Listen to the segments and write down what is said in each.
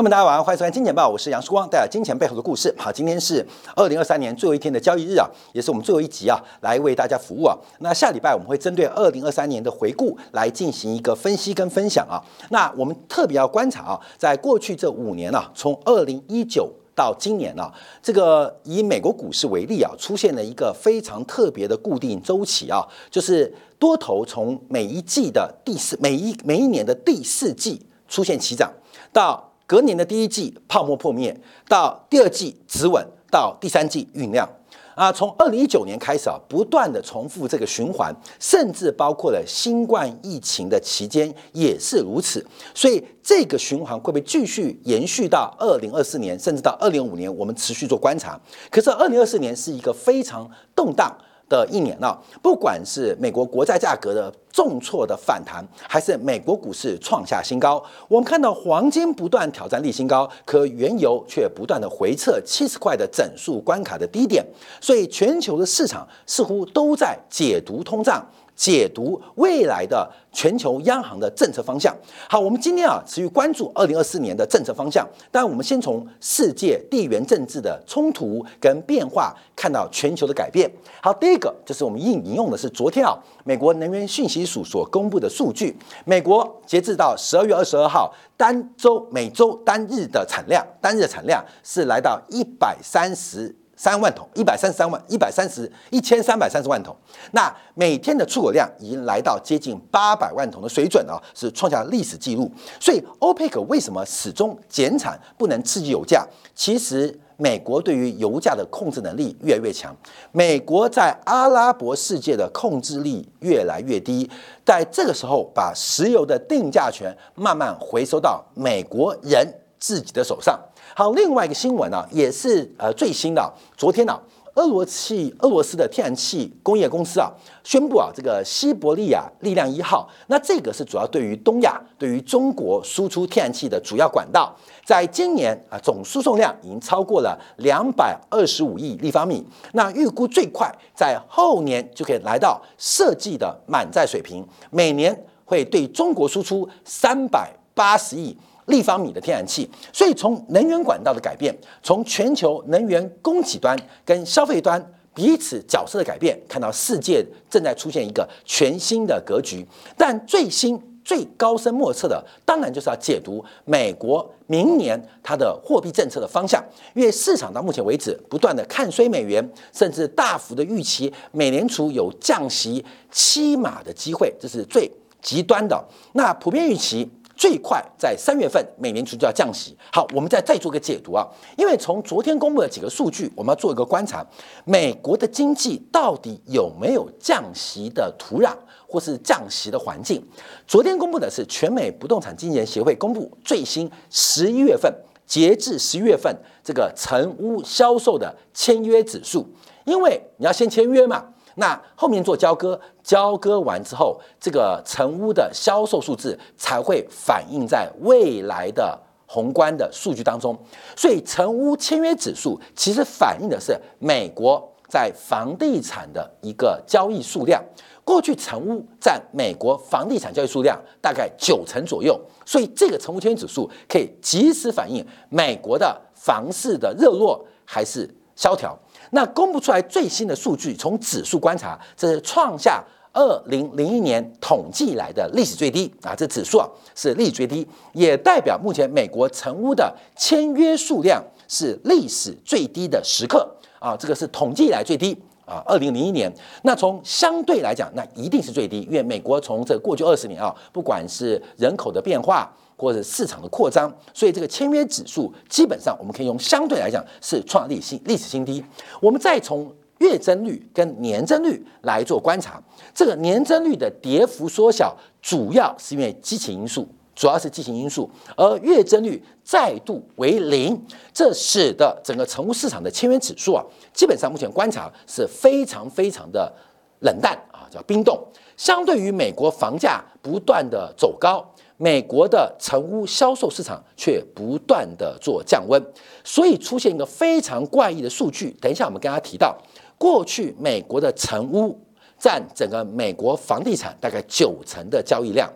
朋友们，大家晚上，欢迎收看《金钱报》，我是杨曙光，带来金钱背后的故事。好，今天是二零二三年最后一天的交易日啊，也是我们最后一集啊，来为大家服务啊。那下礼拜我们会针对二零二三年的回顾来进行一个分析跟分享啊。那我们特别要观察啊，在过去这五年啊，从二零一九到今年啊，这个以美国股市为例啊，出现了一个非常特别的固定周期啊，就是多头从每一季的第四每一每一年的第四季出现起涨到。隔年的第一季泡沫破灭，到第二季止稳，到第三季酝酿啊，从二零一九年开始啊，不断的重复这个循环，甚至包括了新冠疫情的期间也是如此。所以这个循环会不会继续延续到二零二四年，甚至到二零五年？我们持续做观察。可是二零二四年是一个非常动荡。的一年了，不管是美国国债价格的重挫的反弹，还是美国股市创下新高，我们看到黄金不断挑战历新高，可原油却不断的回撤七十块的整数关卡的低点，所以全球的市场似乎都在解读通胀。解读未来的全球央行的政策方向。好，我们今天啊持续关注二零二四年的政策方向。但我们先从世界地缘政治的冲突跟变化看到全球的改变。好，第一个就是我们引引用的是昨天啊美国能源信息署所公布的数据。美国截至到十二月二十二号单周每周单日的产量，单日产量是来到一百三十。三万桶，一百三十三万，一百三十一千三百三十万桶。那每天的出口量已经来到接近八百万桶的水准啊，是创下历史记录。所以，欧佩克为什么始终减产，不能刺激油价？其实，美国对于油价的控制能力越来越强，美国在阿拉伯世界的控制力越来越低。在这个时候，把石油的定价权慢慢回收到美国人自己的手上。好，另外一个新闻呢，也是呃最新的。昨天呢，俄罗斯俄罗斯的天然气工业公司啊，宣布啊，这个西伯利亚力量一号，那这个是主要对于东亚、对于中国输出天然气的主要管道，在今年啊，总输送量已经超过了两百二十五亿立方米。那预估最快在后年就可以来到设计的满载水平，每年会对中国输出三百八十亿。立方米的天然气，所以从能源管道的改变，从全球能源供给端跟消费端彼此角色的改变，看到世界正在出现一个全新的格局。但最新最高深莫测的，当然就是要解读美国明年它的货币政策的方向，因为市场到目前为止不断的看衰美元，甚至大幅的预期美联储有降息七码的机会，这是最极端的。那普遍预期。最快在三月份，美联储就要降息。好，我们再再做个解读啊，因为从昨天公布的几个数据，我们要做一个观察，美国的经济到底有没有降息的土壤或是降息的环境？昨天公布的是全美不动产经纪人协会公布最新十一月份，截至十一月份这个成屋销售的签约指数，因为你要先签约嘛。那后面做交割，交割完之后，这个成屋的销售数字才会反映在未来的宏观的数据当中。所以，成屋签约指数其实反映的是美国在房地产的一个交易数量。过去成屋占美国房地产交易数量大概九成左右，所以这个成屋签约指数可以及时反映美国的房市的热络还是萧条。那公布出来最新的数据，从指数观察，这是创下二零零一年统计来的历史最低啊！这指数啊是历史最低，也代表目前美国成屋的签约数量是历史最低的时刻啊！这个是统计以来最低啊！二零零一年，那从相对来讲，那一定是最低，因为美国从这过去二十年啊，不管是人口的变化。或者市场的扩张，所以这个签约指数基本上我们可以用相对来讲是创历新历史新低。我们再从月增率跟年增率来做观察，这个年增率的跌幅缩小，主要是因为激情因素，主要是激情因素，而月增率再度为零，这使得整个成屋市场的签约指数啊，基本上目前观察是非常非常的冷淡啊，叫冰冻。相对于美国房价不断的走高。美国的成屋销售市场却不断的做降温，所以出现一个非常怪异的数据。等一下，我们跟大家提到，过去美国的成屋占整个美国房地产大概九成的交易量，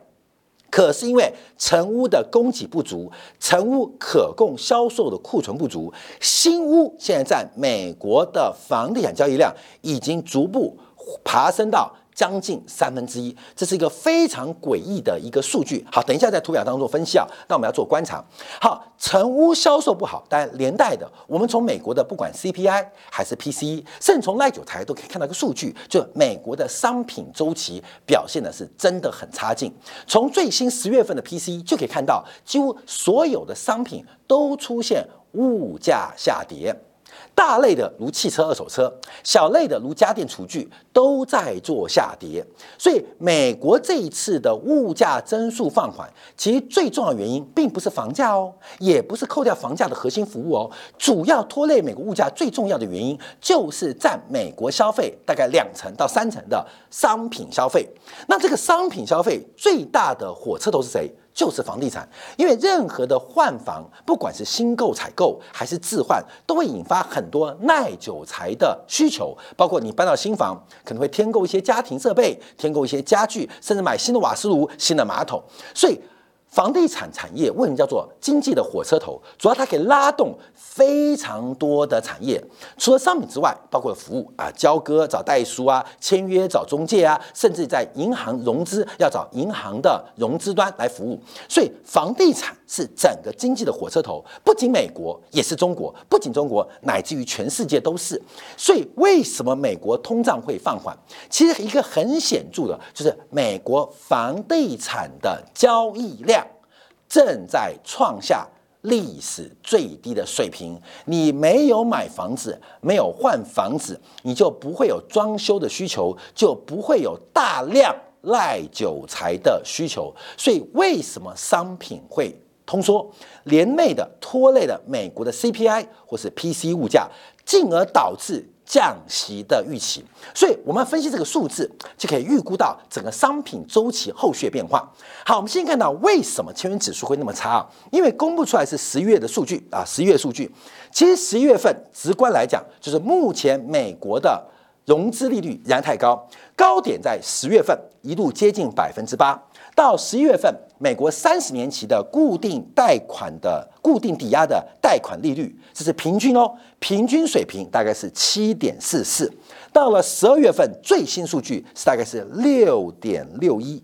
可是因为成屋的供给不足，成屋可供销售的库存不足，新屋现在在美国的房地产交易量已经逐步爬升到。将近三分之一，这是一个非常诡异的一个数据。好，等一下在图表当中分析啊。那我们要做观察。好，成屋销售不好，但连带的，我们从美国的不管 CPI 还是 PCE，甚至从赖九台都可以看到一个数据，就美国的商品周期表现的是真的很差劲。从最新十月份的 PCE 就可以看到，几乎所有的商品都出现物价下跌。大类的如汽车二手车，小类的如家电厨具都在做下跌，所以美国这一次的物价增速放缓，其实最重要原因并不是房价哦，也不是扣掉房价的核心服务哦，主要拖累美国物价最重要的原因就是占美国消费大概两成到三成的商品消费。那这个商品消费最大的火车头是谁？就是房地产，因为任何的换房，不管是新购、采购还是置换，都会引发很多耐久材的需求。包括你搬到新房，可能会添购一些家庭设备，添购一些家具，甚至买新的瓦斯炉、新的马桶。所以。房地产产业为什么叫做经济的火车头？主要它可以拉动非常多的产业，除了商品之外，包括服务啊，交割找代书啊，签约找中介啊，甚至在银行融资要找银行的融资端来服务。所以房地产是整个经济的火车头，不仅美国，也是中国，不仅中国，乃至于全世界都是。所以为什么美国通胀会放缓？其实一个很显著的就是美国房地产的交易量。正在创下历史最低的水平。你没有买房子，没有换房子，你就不会有装修的需求，就不会有大量赖久财的需求。所以，为什么商品会通缩，连累的拖累了美国的 CPI 或是 PC 物价，进而导致？降息的预期，所以我们分析这个数字，就可以预估到整个商品周期后续变化。好，我们先看到为什么千元指数会那么差啊？因为公布出来是十一月的数据啊，十一月数据，其实十一月份直观来讲，就是目前美国的融资利率仍然太高，高点在十月份一度接近百分之八。到十一月份，美国三十年期的固定贷款的固定抵押的贷款利率，这是平均哦，平均水平大概是七点四四。到了十二月份，最新数据是大概是六点六一，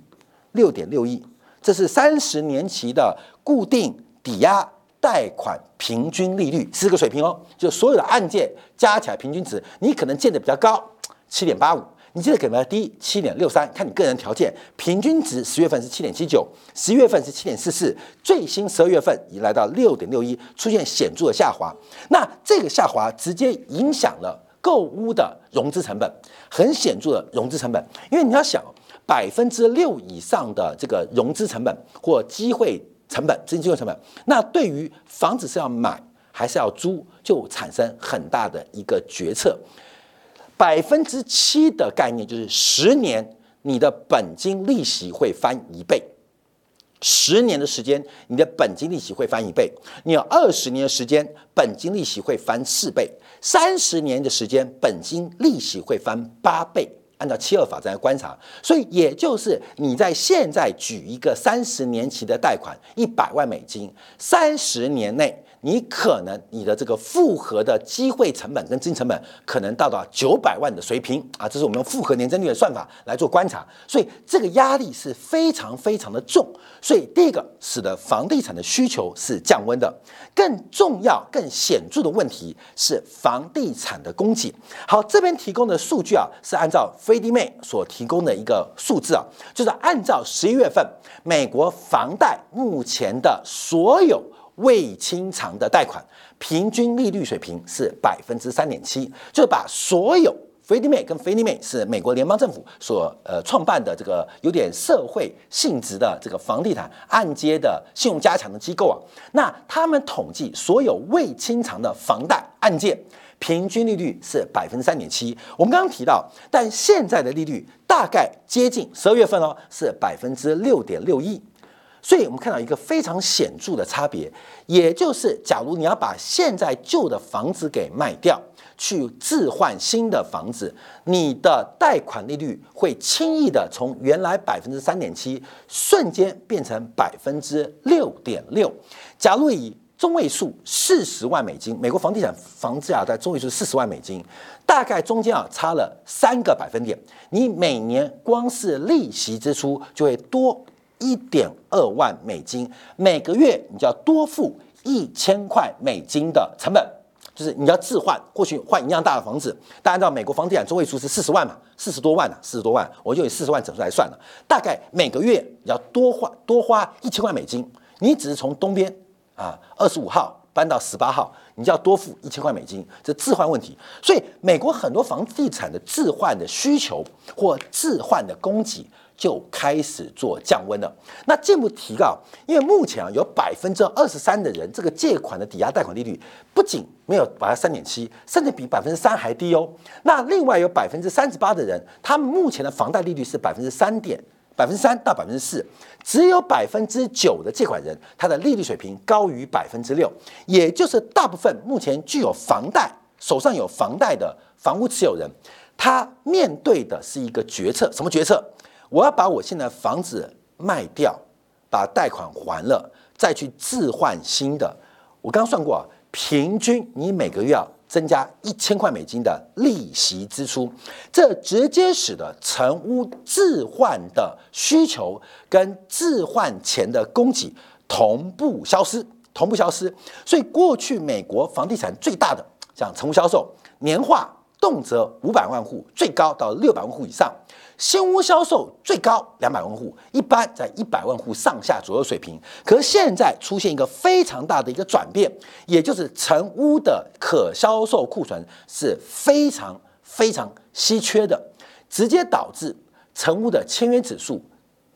六点六一，这是三十年期的固定抵押贷款平均利率，是这个水平哦，就所有的案件加起来平均值，你可能见的比较高，七点八五。你记得给比较低，七点六三，看你个人条件。平均值十月份是七点七九，十月份是七点四四，最新十二月份已来到六点六一，出现显著的下滑。那这个下滑直接影响了购屋的融资成本，很显著的融资成本。因为你要想，百分之六以上的这个融资成本或机会成本，资金机会成本，那对于房子是要买还是要租，就产生很大的一个决策。百分之七的概念就是十年，你的本金利息会翻一倍。十年的时间，你的本金利息会翻一倍。你有二十年的时间，本金利息会翻四倍。三十年的时间，本金利息会翻八倍。按照七二法则来观察，所以也就是你在现在举一个三十年期的贷款，一百万美金，三十年内。你可能你的这个复合的机会成本跟资金成本可能到达九百万的水平啊，这是我们用复合年增率的算法来做观察，所以这个压力是非常非常的重。所以第一个使得房地产的需求是降温的，更重要、更显著的问题是房地产的供给。好，这边提供的数据啊，是按照 FRED 所提供的一个数字啊，就是按照十一月份美国房贷目前的所有。未清偿的贷款平均利率水平是百分之三点七，就把所有 Freddie Mac 跟 Fannie Mae 是美国联邦政府所呃创办的这个有点社会性质的这个房地产按揭的信用加强的机构啊，那他们统计所有未清偿的房贷案件平均利率是百分之三点七。我们刚刚提到，但现在的利率大概接近十二月份哦，是百分之六点六一。所以我们看到一个非常显著的差别，也就是假如你要把现在旧的房子给卖掉，去置换新的房子，你的贷款利率会轻易的从原来百分之三点七瞬间变成百分之六点六。假如以中位数四十万美金，美国房地产房价在中位数四十万美金，大概中间啊差了三个百分点，你每年光是利息支出就会多一点二万美金，每个月你就要多付一千块美金的成本，就是你要置换，或许换一样大的房子，大家知道美国房地产中位数是四十万嘛，四十多万呢，四十多万，我就以四十万整数来算了，大概每个月要多花多花一千块美金，你只是从东边。啊，二十五号搬到十八号，你就要多付一千块美金，这置换问题。所以美国很多房地产的置换的需求或置换的供给就开始做降温了。那进一步提高，因为目前啊有百分之二十三的人，这个借款的抵押贷款利率不仅没有把它三点七，甚至比百分之三还低哦。那另外有百分之三十八的人，他们目前的房贷利率是百分之三点。百分之三到百分之四，只有百分之九的借款人，他的利率水平高于百分之六，也就是大部分目前具有房贷、手上有房贷的房屋持有人，他面对的是一个决策，什么决策？我要把我现在房子卖掉，把贷款还了，再去置换新的。我刚算过啊，平均你每个月要。增加一千块美金的利息支出，这直接使得成屋置换的需求跟置换钱的供给同步消失，同步消失。所以过去美国房地产最大的像成屋销售，年化动辄五百万户，最高到六百万户以上。新屋销售最高两百万户，一般在一百万户上下左右水平。可是现在出现一个非常大的一个转变，也就是成屋的可销售库存是非常非常稀缺的，直接导致成屋的签约指数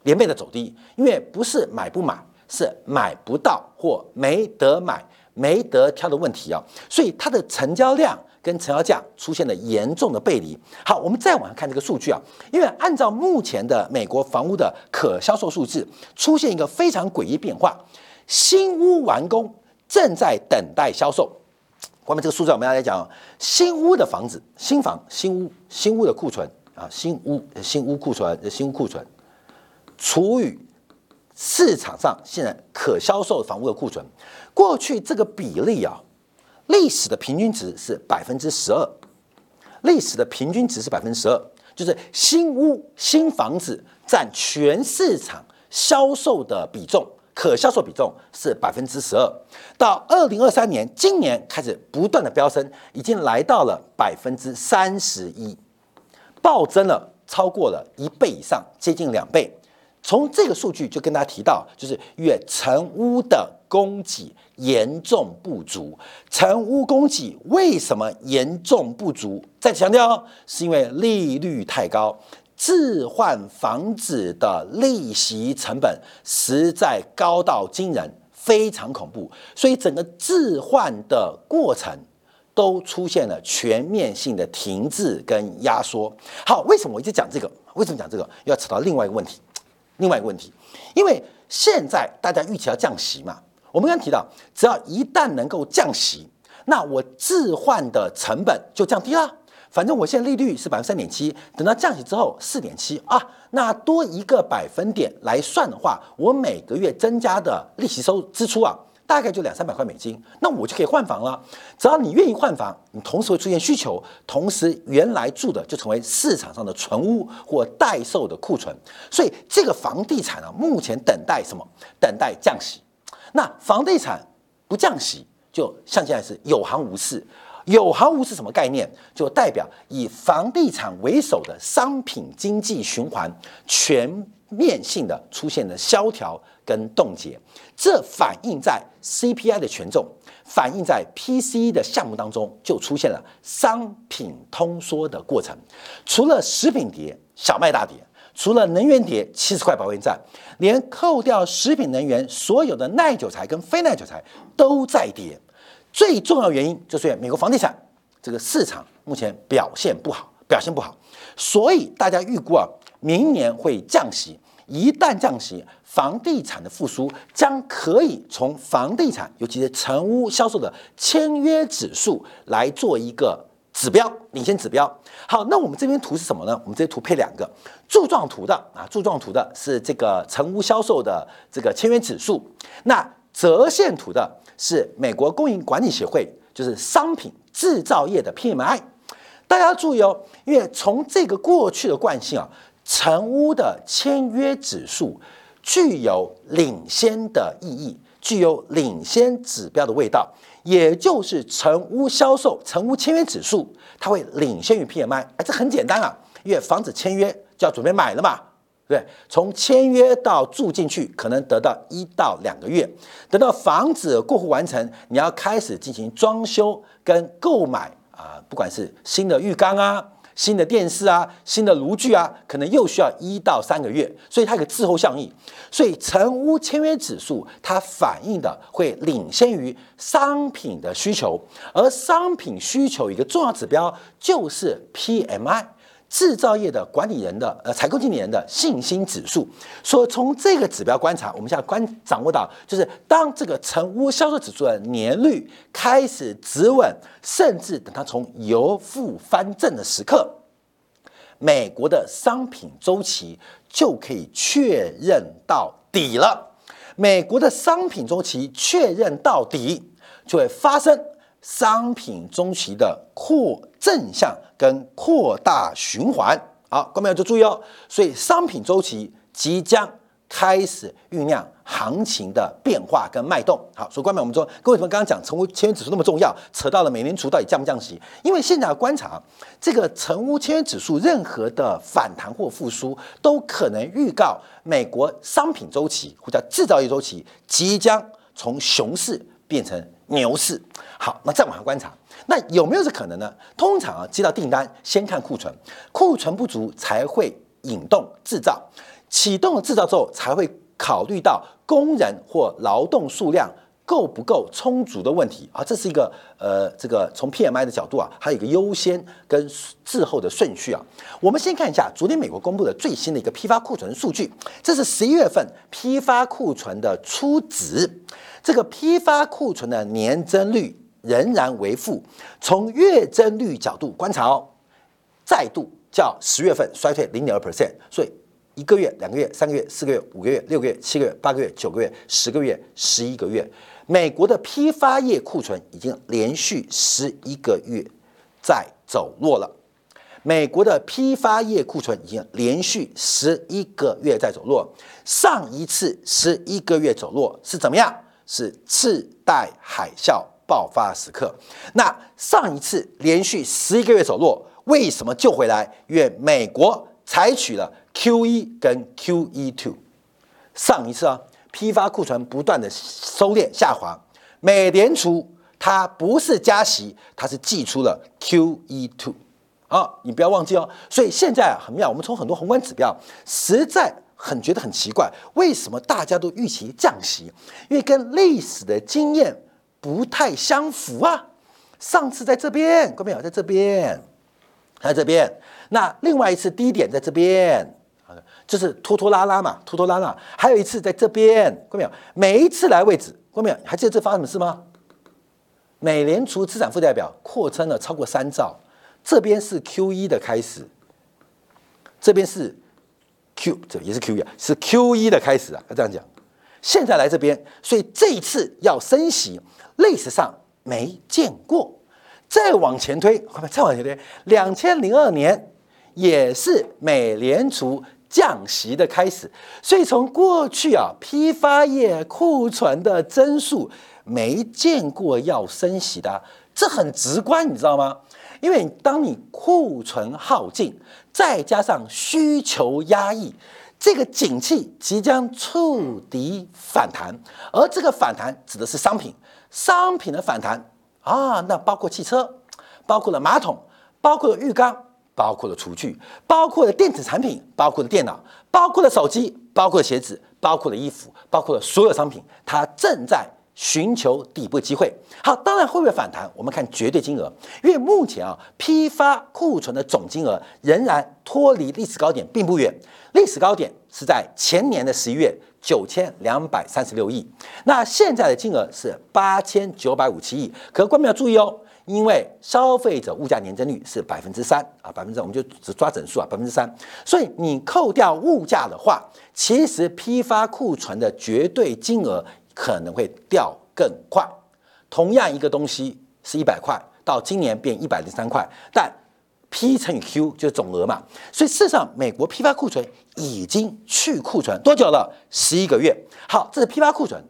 连倍的走低。因为不是买不买，是买不到或没得买、没得挑的问题啊，所以它的成交量。跟成交价出现了严重的背离。好，我们再往下看这个数据啊，因为按照目前的美国房屋的可销售数字，出现一个非常诡异变化：新屋完工正在等待销售。关于这个数字，我们要来讲新屋的房子、新房、新屋、新屋的库存啊，新屋、新屋库存、新屋库存除以市场上现在可销售房屋的库存，过去这个比例啊。历史的平均值是百分之十二，历史的平均值是百分之十二，就是新屋新房子占全市场销售的比重，可销售比重是百分之十二。到二零二三年，今年开始不断的飙升，已经来到了百分之三十一，暴增了超过了一倍以上，接近两倍。从这个数据就跟大家提到，就是月成屋的供给严重不足。成屋供给为什么严重不足？再强调，是因为利率太高，置换房子的利息成本实在高到惊人，非常恐怖。所以整个置换的过程都出现了全面性的停滞跟压缩。好，为什么我一直讲这个？为什么讲这个？要扯到另外一个问题。另外一个问题，因为现在大家预期要降息嘛，我们刚刚提到，只要一旦能够降息，那我置换的成本就降低了。反正我现在利率是百分之三点七，等到降息之后四点七啊，那多一个百分点来算的话，我每个月增加的利息收支出啊。大概就两三百块美金，那我就可以换房了。只要你愿意换房，你同时会出现需求，同时原来住的就成为市场上的存屋或待售的库存。所以这个房地产啊，目前等待什么？等待降息。那房地产不降息，就像现在是有行无市。有行无市什么概念？就代表以房地产为首的商品经济循环全面性的出现了萧条。跟冻结，这反映在 CPI 的权重，反映在 PCE 的项目当中，就出现了商品通缩的过程。除了食品跌，小麦大跌；除了能源跌，七十块保卫战，连扣掉食品能源，所有的耐久材跟非耐久材都在跌。最重要原因就是美国房地产这个市场目前表现不好，表现不好，所以大家预估啊，明年会降息。一旦降息，房地产的复苏将可以从房地产，尤其是成屋销售的签约指数来做一个指标，领先指标。好，那我们这边图是什么呢？我们这图配两个柱状图的啊，柱状图的是这个成屋销售的这个签约指数，那折线图的是美国供应管理协会，就是商品制造业的 PMI。大家注意哦，因为从这个过去的惯性啊。成屋的签约指数具有领先的意义，具有领先指标的味道，也就是成屋销售、成屋签约指数，它会领先于 PMI。哎，这很简单啊，因为房子签约就要准备买了嘛，对不对从签约到住进去，可能得到一到两个月，等到房子过户完成，你要开始进行装修跟购买啊，不管是新的浴缸啊。新的电视啊，新的炉具啊，可能又需要一到三个月，所以它有个滞后效应。所以成屋签约指数它反映的会领先于商品的需求，而商品需求一个重要指标就是 PMI。制造业的管理人的呃采购经理人的信心指数，说从这个指标观察，我们现在观掌握到，就是当这个成屋销售指数的年率开始止稳，甚至等它从由负翻正的时刻，美国的商品周期就可以确认到底了。美国的商品周期确认到底，就会发生。商品中期的扩正向跟扩大循环，好，各位要注意哦。所以商品周期即将开始酝酿行情的变化跟脉动。好，所以关妹，我们说，各位什么刚刚讲成屋签约指数那么重要，扯到了美联储到底降不降息？因为现在观察这个成屋签约指数，任何的反弹或复苏，都可能预告美国商品周期或者制造业周期即将从熊市变成。牛市好，那再往下观察，那有没有这可能呢？通常啊，接到订单先看库存，库存不足才会引动制造，启动了制造之后，才会考虑到工人或劳动数量够不够充足的问题啊。这是一个呃，这个从 PMI 的角度啊，还有一个优先跟滞后的顺序啊。我们先看一下昨天美国公布的最新的一个批发库存数据，这是十一月份批发库存的初值。这个批发库存的年增率仍然为负，从月增率角度观察哦，再度较十月份衰退零点二 percent，所以一个月、两个月、三个月、四个月、五个月、六个月、七个月、八个月、九个月、十个月、十一个月，美国的批发业库存已经连续十一个月在走弱了。美国的批发业库存已经连续十一个月在走弱，上一次十一个月走弱是怎么样？是次贷海啸爆发时刻。那上一次连续十一个月走弱，为什么救回来？因为美国采取了 Q 一跟 Q E two。上一次啊，批发库存不断的收敛下滑，美联储它不是加息，它是寄出了 Q E two。啊，你不要忘记哦。所以现在啊很妙，我们从很多宏观指标实在。很觉得很奇怪，为什么大家都预期降息？因为跟历史的经验不太相符啊。上次在这边，各位朋友在这边，在这边。那另外一次低点在这边，就是拖拖拉拉嘛，拖拖拉拉。还有一次在这边，各位朋友，每一次来位置，各位朋友还记得这发生什么事吗？美联储资产负债表扩增了超过三兆，这边是 Q 一的开始，这边是。Q 这也是 Q 一啊，是 Q 一的开始啊，要这样讲。现在来这边，所以这一次要升息，历史上没见过。再往前推，再往前推，两千零二年也是美联储降息的开始。所以从过去啊，批发业库存的增速没见过要升息的，这很直观，你知道吗？因为当你库存耗尽，再加上需求压抑，这个景气即将触底反弹，而这个反弹指的是商品，商品的反弹啊，那包括汽车，包括了马桶，包括了浴缸，包括了厨具，包括了电子产品，包括了电脑，包括了手机，包括了鞋子，包括了衣服，包括了所有商品，它正在寻求底部机会。好，当然会不会反弹？我们看绝对金额，因为目前啊，批发库存的总金额仍然脱离历史高点并不远。历史高点是在前年的十一月九千两百三十六亿，那现在的金额是八千九百五七亿。可观众要注意哦，因为消费者物价年增率是百分之三啊，百分之我们就只抓整数啊，百分之三。所以你扣掉物价的话，其实批发库存的绝对金额可能会掉更快。同样一个东西是一百块，到今年变一百零三块，但 P 乘以 Q 就是总额嘛。所以事实上，美国批发库存。已经去库存多久了？十一个月。好，这是批发库存、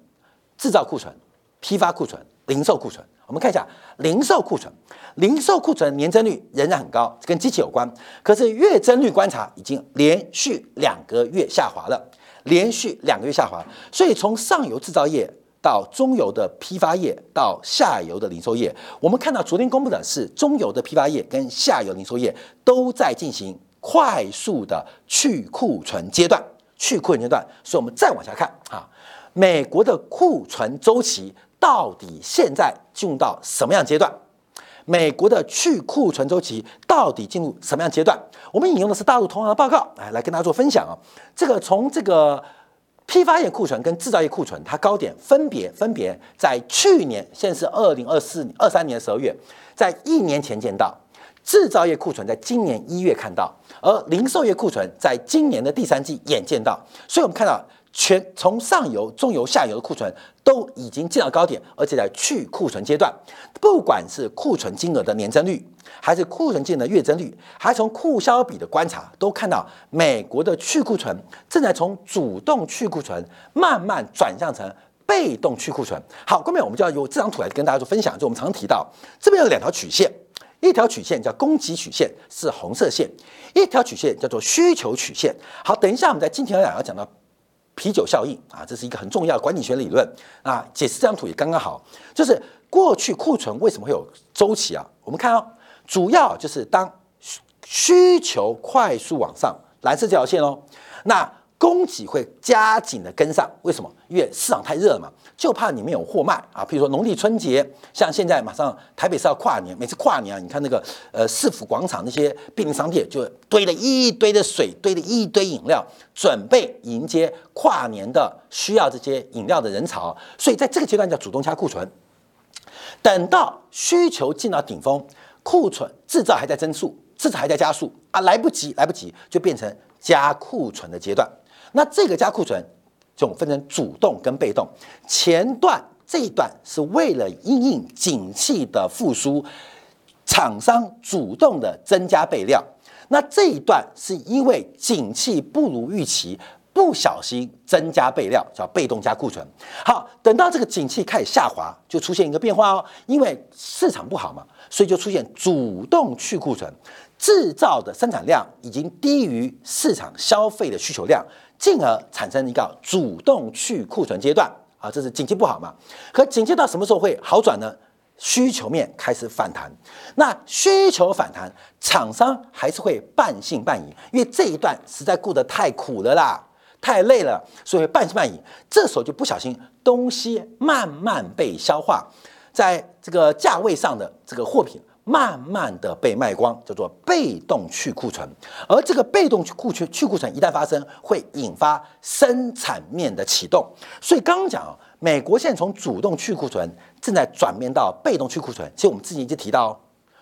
制造库存、批发库存、零售库存。我们看一下零售库存，零售库存年增率仍然很高，跟机器有关。可是月增率观察已经连续两个月下滑了，连续两个月下滑。所以从上游制造业到中游的批发业到下游的零售业，我们看到昨天公布的是中游的批发业跟下游零售业都在进行。快速的去库存阶段，去库存阶段，所以我们再往下看啊，美国的库存周期到底现在进入到什么样阶段？美国的去库存周期到底进入什么样阶段？我们引用的是大陆同行的报告，来来跟大家做分享啊。这个从这个批发业库存跟制造业库存，它高点分别分别在去年，现在是二零二四二三年十二月，在一年前见到。制造业库存在今年一月看到，而零售业库存在今年的第三季眼见到，所以我们看到全从上游、中游、下游的库存都已经进到高点，而且在去库存阶段。不管是库存金额的年增率，还是库存金额的月增率，还从库销比的观察，都看到美国的去库存正在从主动去库存慢慢转向成被动去库存。好，后面我们就要用这张图来跟大家做分享，就我们常提到这边有两条曲线。一条曲线叫供给曲线，是红色线；一条曲线叫做需求曲线。好，等一下我们在今天要讲到啤酒效应啊，这是一个很重要的管理学理论啊。解释这张图也刚刚好，就是过去库存为什么会有周期啊？我们看哦，主要就是当需求快速往上，蓝色这条线哦，那。供给会加紧的跟上，为什么？因为市场太热了嘛，就怕你没有货卖啊。比如说农历春节，像现在马上台北是要跨年，每次跨年啊，你看那个呃市府广场那些便利商店就堆了一堆的水，堆了一堆饮料，准备迎接跨年的需要这些饮料的人潮。所以在这个阶段叫主动加库存，等到需求进到顶峰，库存制造还在增速，制造还在加速啊，来不及，来不及，就变成加库存的阶段。那这个加库存，就分成主动跟被动。前段这一段是为了应应景气的复苏，厂商主动的增加备料。那这一段是因为景气不如预期，不小心增加备料，叫被动加库存。好，等到这个景气开始下滑，就出现一个变化哦，因为市场不好嘛，所以就出现主动去库存，制造的生产量已经低于市场消费的需求量。进而产生一个主动去库存阶段啊，这是景气不好嘛？可景气到什么时候会好转呢？需求面开始反弹，那需求反弹，厂商还是会半信半疑，因为这一段实在过得太苦了啦，太累了，所以半信半疑。这时候就不小心东西慢慢被消化，在这个价位上的这个货品。慢慢的被卖光，叫做被动去库存，而这个被动去库存去库存一旦发生，会引发生产面的启动。所以刚刚讲，美国现在从主动去库存正在转变到被动去库存。其实我们之前已经提到，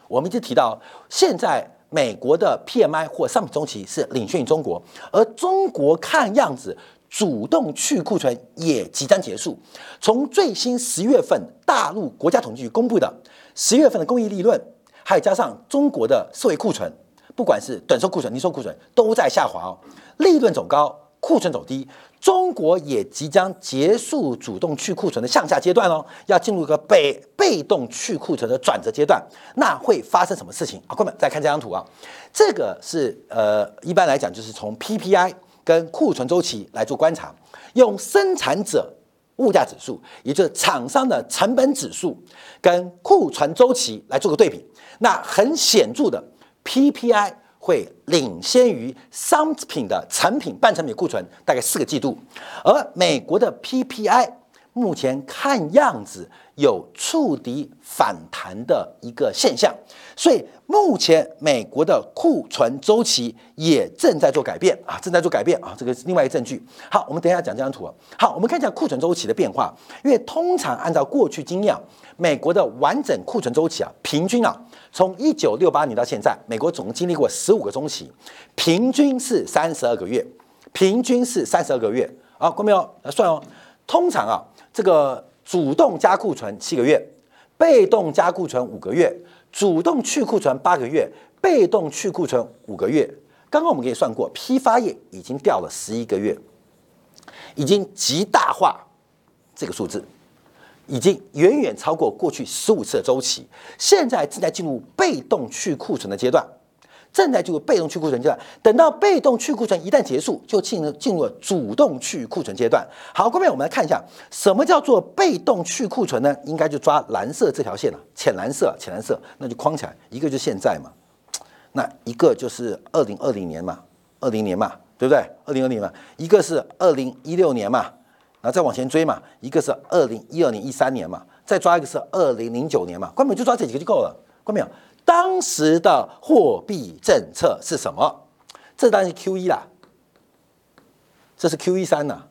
我们已经提到，现在美国的 PMI 或商品周期是领先于中国，而中国看样子主动去库存也即将结束。从最新十月份大陆国家统计局公布的十月份的工业利润。还有加上中国的社会库存，不管是短售库存、零售库存，都在下滑哦。利润走高，库存走低，中国也即将结束主动去库存的向下阶段哦，要进入一个被被动去库存的转折阶段。那会发生什么事情啊？朋友们再看这张图啊，这个是呃，一般来讲就是从 PPI 跟库存周期来做观察，用生产者。物价指数，也就是厂商的成本指数，跟库存周期来做个对比。那很显著的，PPI 会领先于商品的成品半成品库存大概四个季度，而美国的 PPI 目前看样子有触底反弹的一个现象，所以目前美国的库存周期也正在做改变啊，正在做改变啊，这个是另外一个证据。好，我们等一下讲这张图。好，我们看一下库存周期的变化，因为通常按照过去经验，美国的完整库存周期啊，平均啊，从一九六八年到现在，美国总共经历过十五个周期，平均是三十二个月，平均是三十二个月。好，关没有？来算哦。通常啊。这个主动加库存七个月，被动加库存五个月，主动去库存八个月，被动去库存五个月。刚刚我们给你算过，批发业已经掉了十一个月，已经极大化这个数字，已经远远超过过去十五次的周期，现在正在进入被动去库存的阶段。正在进入被动去库存阶段，等到被动去库存一旦结束，就进入进入了主动去库存阶段。好，后面我们来看一下什么叫做被动去库存呢？应该就抓蓝色这条线了，浅蓝色，浅蓝色，那就框起来，一个就现在嘛，那一个就是二零二零年嘛，二零年嘛，对不对？二零二零嘛，一个是二零一六年嘛，然后再往前追嘛，一个是二零一二年、一三年嘛，再抓一个是二零零九年嘛，关本就抓这几个就够了，关没有？当时的货币政策是什么？这当然是 Q 一啦，这是 Q 一三呐，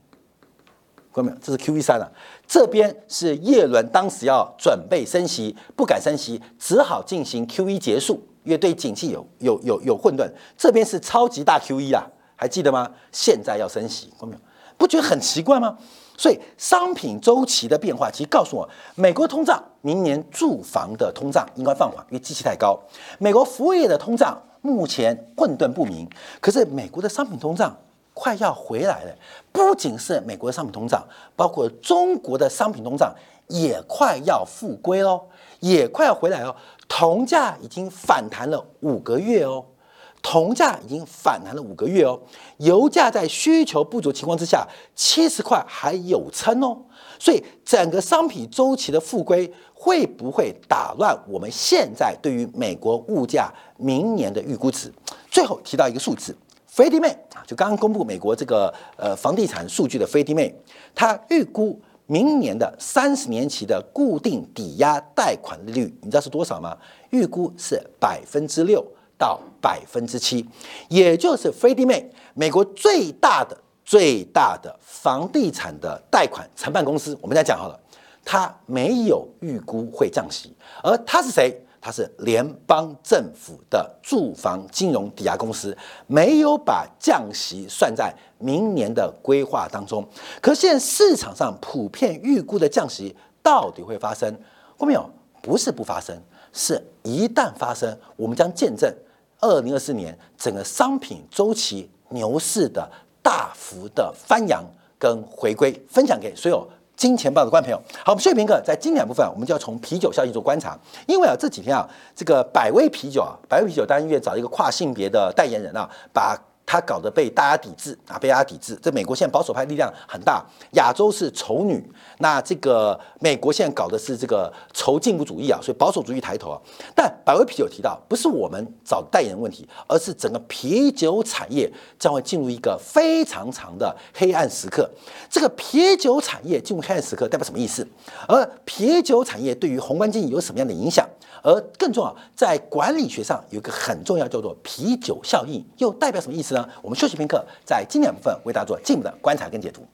看到没有？这是 Q 一三了。这边是叶伦当时要准备升息，不敢升息，只好进行 Q 一结束，因为对景气有有有有混乱。这边是超级大 Q 一啊，还记得吗？现在要升息，看到没有？不觉得很奇怪吗？所以商品周期的变化，其实告诉我，美国通胀明年住房的通胀应该放缓，因为机器太高。美国服务业的通胀目前混沌不明，可是美国的商品通胀快要回来了。不仅是美国的商品通胀，包括中国的商品通胀也快要复归喽，也快要回来哦。铜价已经反弹了五个月哦。铜价已经反弹了五个月哦，油价在需求不足情况之下，七十块还有撑哦，所以整个商品周期的复归会不会打乱我们现在对于美国物价明年的预估值？最后提到一个数字，飞迪妹啊，就刚刚公布美国这个呃房地产数据的飞迪妹，它预估明年的三十年期的固定抵押贷款利率，你知道是多少吗？预估是百分之六。到百分之七，也就是 Freddie Mac 美国最大的最大的房地产的贷款承办公司，我们再讲好了，它没有预估会降息，而它是谁？它是联邦政府的住房金融抵押公司，没有把降息算在明年的规划当中。可现在市场上普遍预估的降息到底会发生？后面有？不是不发生，是一旦发生，我们将见证。二零二四年整个商品周期牛市的大幅的翻扬跟回归，分享给所有金钱豹的观众朋友。好，我们视频课，在经典部分，我们就要从啤酒效应做观察。因为啊，这几天啊，这个百威啤酒啊，百威啤酒当然因为找一个跨性别的代言人啊，把。他搞得被大家抵制啊，被大家抵制。这美国现在保守派力量很大，亚洲是丑女，那这个美国现在搞的是这个仇进步主义啊，所以保守主义抬头啊。但百威啤酒提到，不是我们找代言人问题，而是整个啤酒产业将会进入一个非常长的黑暗时刻。这个啤酒产业进入黑暗时刻代表什么意思？而啤酒产业对于宏观经济有什么样的影响？而更重要，在管理学上有一个很重要叫做啤酒效应，又代表什么意思呢我们休息片刻，在经典部分为大家做进一步的观察跟解读。